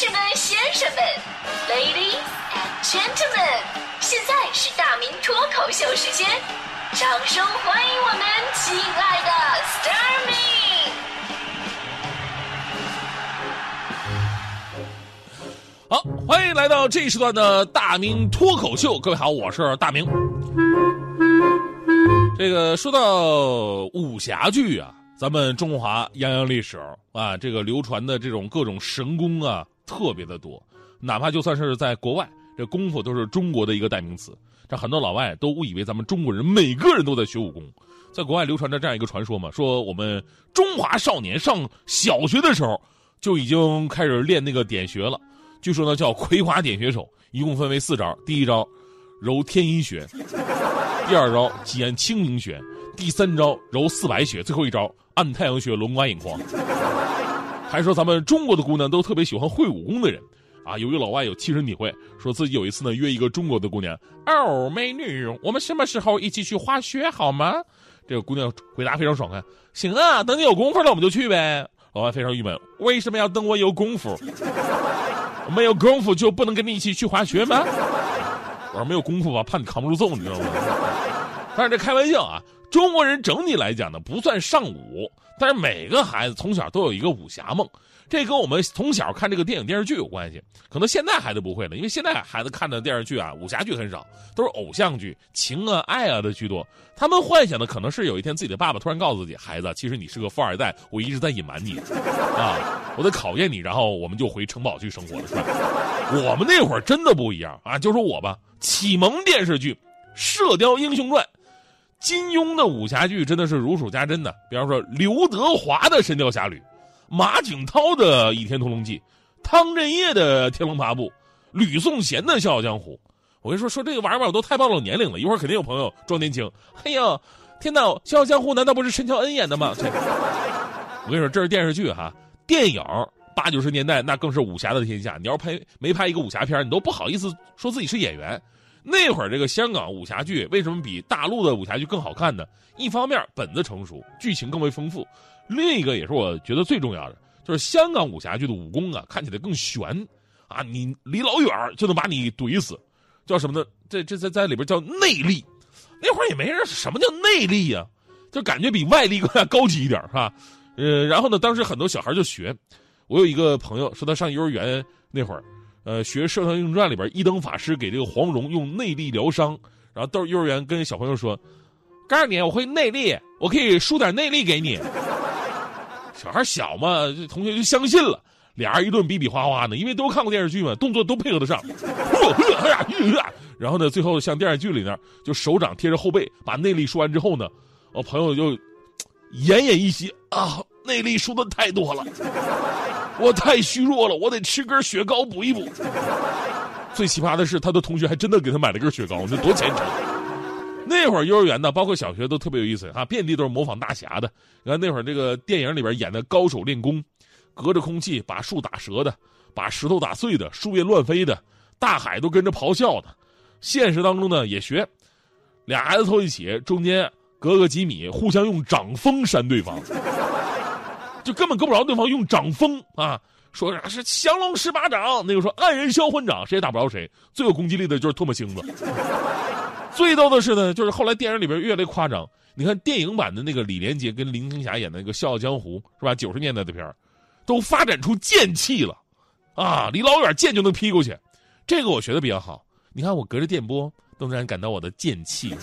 士们、先生们，Ladies and Gentlemen，现在是大明脱口秀时间，掌声欢迎我们亲爱的 s t a r m y 好，欢迎来到这一时段的大明脱口秀。各位好，我是大明。这个说到武侠剧啊，咱们中华泱泱历史啊，这个流传的这种各种神功啊，特别的多。哪怕就算是在国外，这功夫都是中国的一个代名词。这很多老外都误以为咱们中国人每个人都在学武功。在国外流传着这样一个传说嘛，说我们中华少年上小学的时候就已经开始练那个点穴了。据说呢叫葵花点穴手，一共分为四招。第一招揉天阴穴，第二招挤清明穴，第三招揉四白穴，最后一招按太阳穴、龙瓜眼眶。还说咱们中国的姑娘都特别喜欢会武功的人。啊，有一个老外有亲身体会，说自己有一次呢约一个中国的姑娘，哦，美女，我们什么时候一起去滑雪好吗？这个姑娘回答非常爽快，行啊，等你有功夫了我们就去呗。老外非常郁闷，为什么要等我有功夫？没有功夫就不能跟你一起去滑雪吗？我说没有功夫吧，怕你扛不住揍，你知道吗？但是这开玩笑啊，中国人整体来讲呢不算尚武，但是每个孩子从小都有一个武侠梦。这跟我们从小看这个电影电视剧有关系，可能现在孩子不会了，因为现在孩子看的电视剧啊，武侠剧很少，都是偶像剧、情啊、爱啊的居多。他们幻想的可能是有一天自己的爸爸突然告诉自己，孩子，其实你是个富二代，我一直在隐瞒你，啊，我在考验你，然后我们就回城堡去生活了，是吧？我们那会儿真的不一样啊，就说我吧，启蒙电视剧《射雕英雄传》，金庸的武侠剧真的是如数家珍的，比方说刘德华的《神雕侠侣》。马景涛的《倚天屠龙记》，汤镇业的《天龙八部》，吕颂贤的《笑傲江湖》。我跟你说，说这个玩意儿我都太暴露年龄了。一会儿肯定有朋友装年轻。哎呀，天哪，《笑傲江湖》难道不是陈乔恩演的吗？我跟你说，这是电视剧哈，电影八九十年代那更是武侠的天下。你要拍没拍一个武侠片，你都不好意思说自己是演员。那会儿这个香港武侠剧为什么比大陆的武侠剧更好看呢？一方面本子成熟，剧情更为丰富。另一个也是我觉得最重要的，就是香港武侠剧的武功啊，看起来更悬，啊，你离老远就能把你怼死，叫什么呢？这这在在里边叫内力。那会儿也没人什么叫内力呀，就感觉比外力更加 高级一点，是吧？呃，然后呢，当时很多小孩就学。我有一个朋友说，他上幼儿园那会儿，呃，学《射雕英雄传》里边一灯法师给这个黄蓉用内力疗伤，然后到幼儿园跟小朋友说：“告诉你，我会内力，我可以输点内力给你。”小孩小嘛，同学就相信了，俩人一顿比比划划的，因为都看过电视剧嘛，动作都配合得上。然后呢，最后像电视剧里那就手掌贴着后背，把内力输完之后呢，我朋友就奄奄一息啊，内力输的太多了，我太虚弱了，我得吃根雪糕补一补。最奇葩的是，他的同学还真的给他买了根雪糕，这多虔诚。那会儿幼儿园呢，包括小学都特别有意思啊，遍地都是模仿大侠的。你看那会儿这个电影里边演的高手练功，隔着空气把树打折的，把石头打碎的，树叶乱飞的，大海都跟着咆哮的。现实当中呢也学，俩孩子凑一起，中间隔个几米，互相用掌风扇对方，就根本够不着对方用掌风啊。说啥是降龙十八掌，那个说黯然销魂掌，谁也打不着谁。最有攻击力的就是唾沫星子。最逗的是呢，就是后来电影里边越来越夸张。你看电影版的那个李连杰跟林青霞演的那个《笑傲江湖》，是吧？九十年代的片儿，都发展出剑气了，啊，离老远剑就能劈过去。这个我学的比较好。你看我隔着电波都能让人感到我的剑气。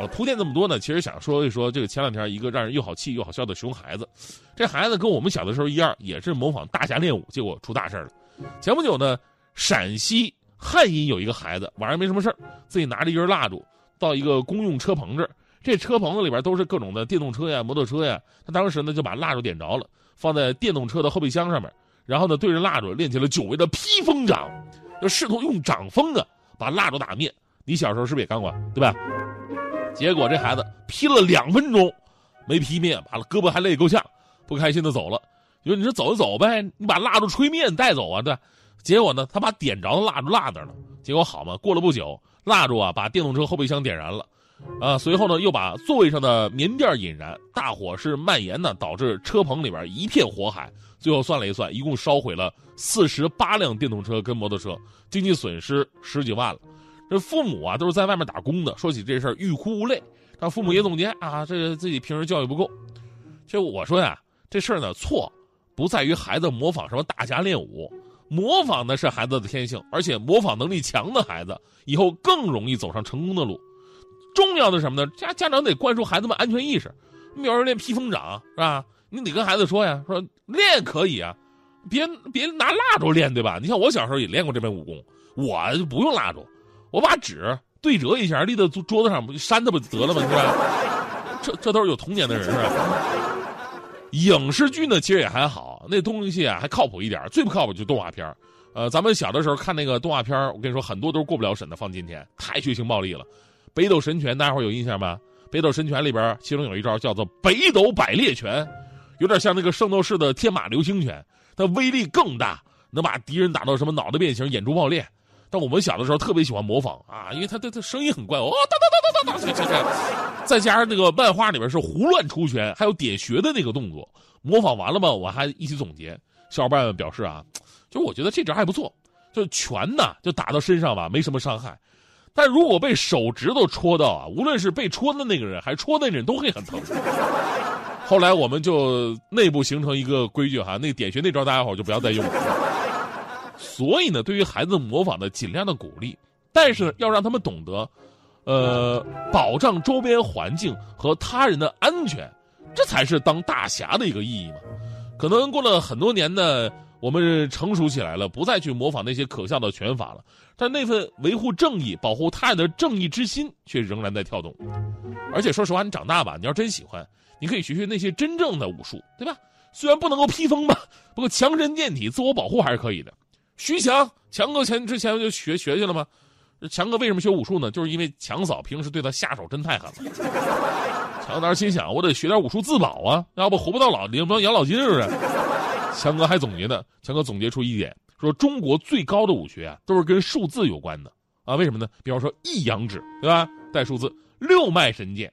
好了，铺垫这么多呢，其实想说一说这个前两天一个让人又好气又好笑的熊孩子。这孩子跟我们小的时候一样，也是模仿大侠练武，结果出大事了。前不久呢，陕西。汉阴有一个孩子，晚上没什么事儿，自己拿着一根蜡烛到一个公用车棚这儿。这车棚子里边都是各种的电动车呀、摩托车呀。他当时呢就把蜡烛点着了，放在电动车的后备箱上面，然后呢对着蜡烛练起了久违的劈风掌，就试图用掌风啊把蜡烛打灭。你小时候是不是也干过，对吧？结果这孩子劈了两分钟，没劈灭，把胳膊还累够呛，不开心的走了。你说你说走就走呗，你把蜡烛吹灭，你带走啊，对。结果呢，他把点着的蜡烛落那了。结果好嘛，过了不久，蜡烛啊把电动车后备箱点燃了。啊，随后呢又把座位上的棉垫引燃，大火是蔓延呢，导致车棚里边一片火海。最后算了一算，一共烧毁了四十八辆电动车跟摩托车，经济损失十几万了。这父母啊都是在外面打工的，说起这事儿欲哭无泪。但父母也总结啊，这个自己平时教育不够。其实我说呀，这事儿呢错，不在于孩子模仿什么大侠练武，模仿的是孩子的天性，而且模仿能力强的孩子以后更容易走上成功的路。重要的是什么呢？家家长得灌输孩子们安全意识。你比如说练披风掌是吧？你得跟孩子说呀，说练可以啊，别别拿蜡烛练，对吧？你像我小时候也练过这门武功，我就不用蜡烛，我把纸对折一下，立在桌子上，不就扇它不就得了吗？是吧？这这都是有童年的人是吧？影视剧呢，其实也还好，那东西啊还靠谱一点。最不靠谱就动画片呃，咱们小的时候看那个动画片我跟你说，很多都是过不了审的，放今天太血腥暴力了。北斗神拳，大家伙有印象吗？北斗神拳里边，其中有一招叫做北斗百裂拳。有点像那个圣斗士的天马流星拳，它威力更大，能把敌人打到什么脑袋变形、眼珠爆裂。但我们小的时候特别喜欢模仿啊，因为他他他声音很怪哦，哒哒哒哒哒哒，这这，再加上那个漫画里边是胡乱出拳，还有点穴的那个动作，模仿完了嘛，我还一起总结。小伙伴们表示啊，就我觉得这招还不错，就拳呐，就打到身上吧，没什么伤害。但如果被手指头戳到啊，无论是被戳的那个人，还是戳那人，都会很疼。后来我们就内部形成一个规矩哈，那点穴那招大家伙就不要再用了。所以呢，对于孩子模仿的尽量的鼓励，但是要让他们懂得，呃，保障周边环境和他人的安全，这才是当大侠的一个意义嘛。可能过了很多年呢，我们成熟起来了，不再去模仿那些可笑的拳法了，但那份维护正义、保护他人的正义之心却仍然在跳动。而且说实话，你长大吧，你要真喜欢。你可以学学那些真正的武术，对吧？虽然不能够披风吧，不过强身健体、自我保护还是可以的。徐强，强哥前之前就学学去了吗？强哥为什么学武术呢？就是因为强嫂平时对他下手真太狠了。强当时心想，我得学点武术自保啊，要不活不到老，领不到养老金是不是？强哥还总结呢，强哥总结出一点，说中国最高的武学啊，都是跟数字有关的啊。为什么呢？比方说一阳指，对吧？带数字，六脉神剑。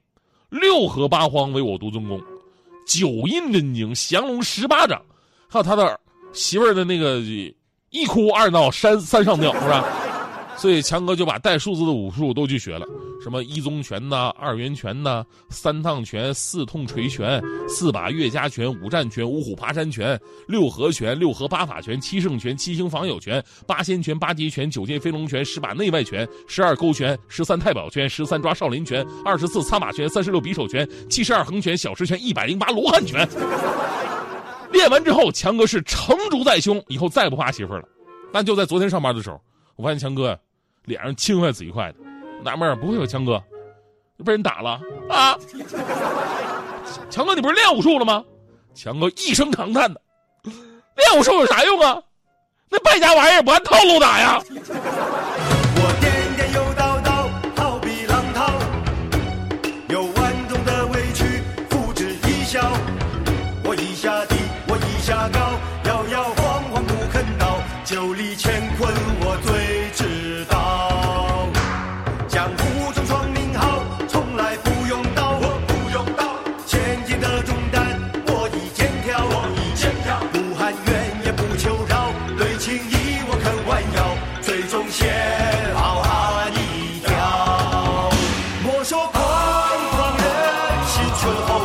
六合八荒为我独尊功，九阴真经降龙十八掌，还有他的媳妇儿的那个一哭二闹三三上吊是吧？所以强哥就把带数字的武术都去学了，什么一宗拳呐、二元拳呐、三趟拳、四痛锤拳、四把岳家拳、五战拳、五虎爬山拳、六合拳、六合八法拳、七圣拳、七星防友拳、八仙拳、八极拳、九剑飞龙拳、十把内外拳、十二勾拳、十三太保拳、十三抓少林拳、二十四擦马拳、三十六匕首拳、七十二横拳、小十拳、一百零八罗汉拳。练完之后，强哥是成竹在胸，以后再不怕媳妇了。但就在昨天上班的时候，我发现强哥。脸上青快紫一块的，纳闷儿不会有强哥被人打了啊？强哥，你不是练武术了吗？强哥一声长叹的，练武术有啥用啊？那败家玩意儿不按套路打呀？to the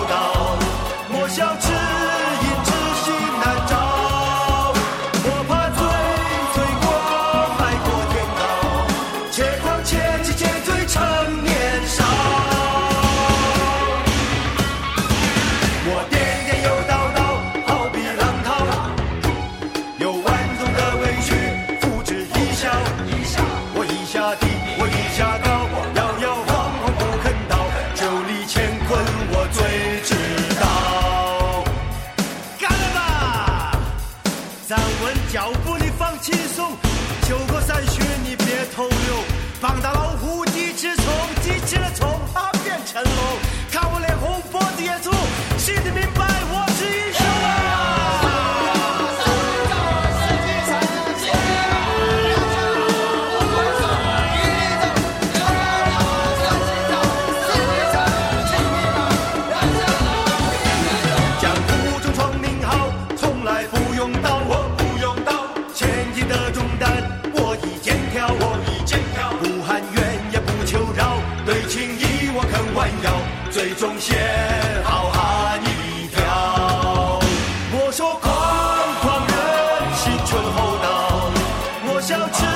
show too.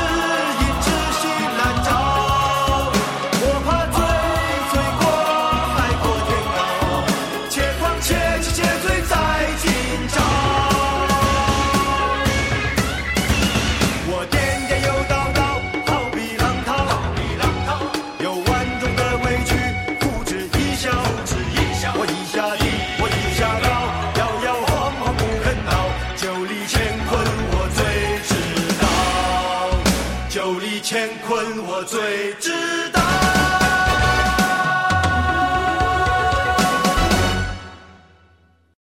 最知道。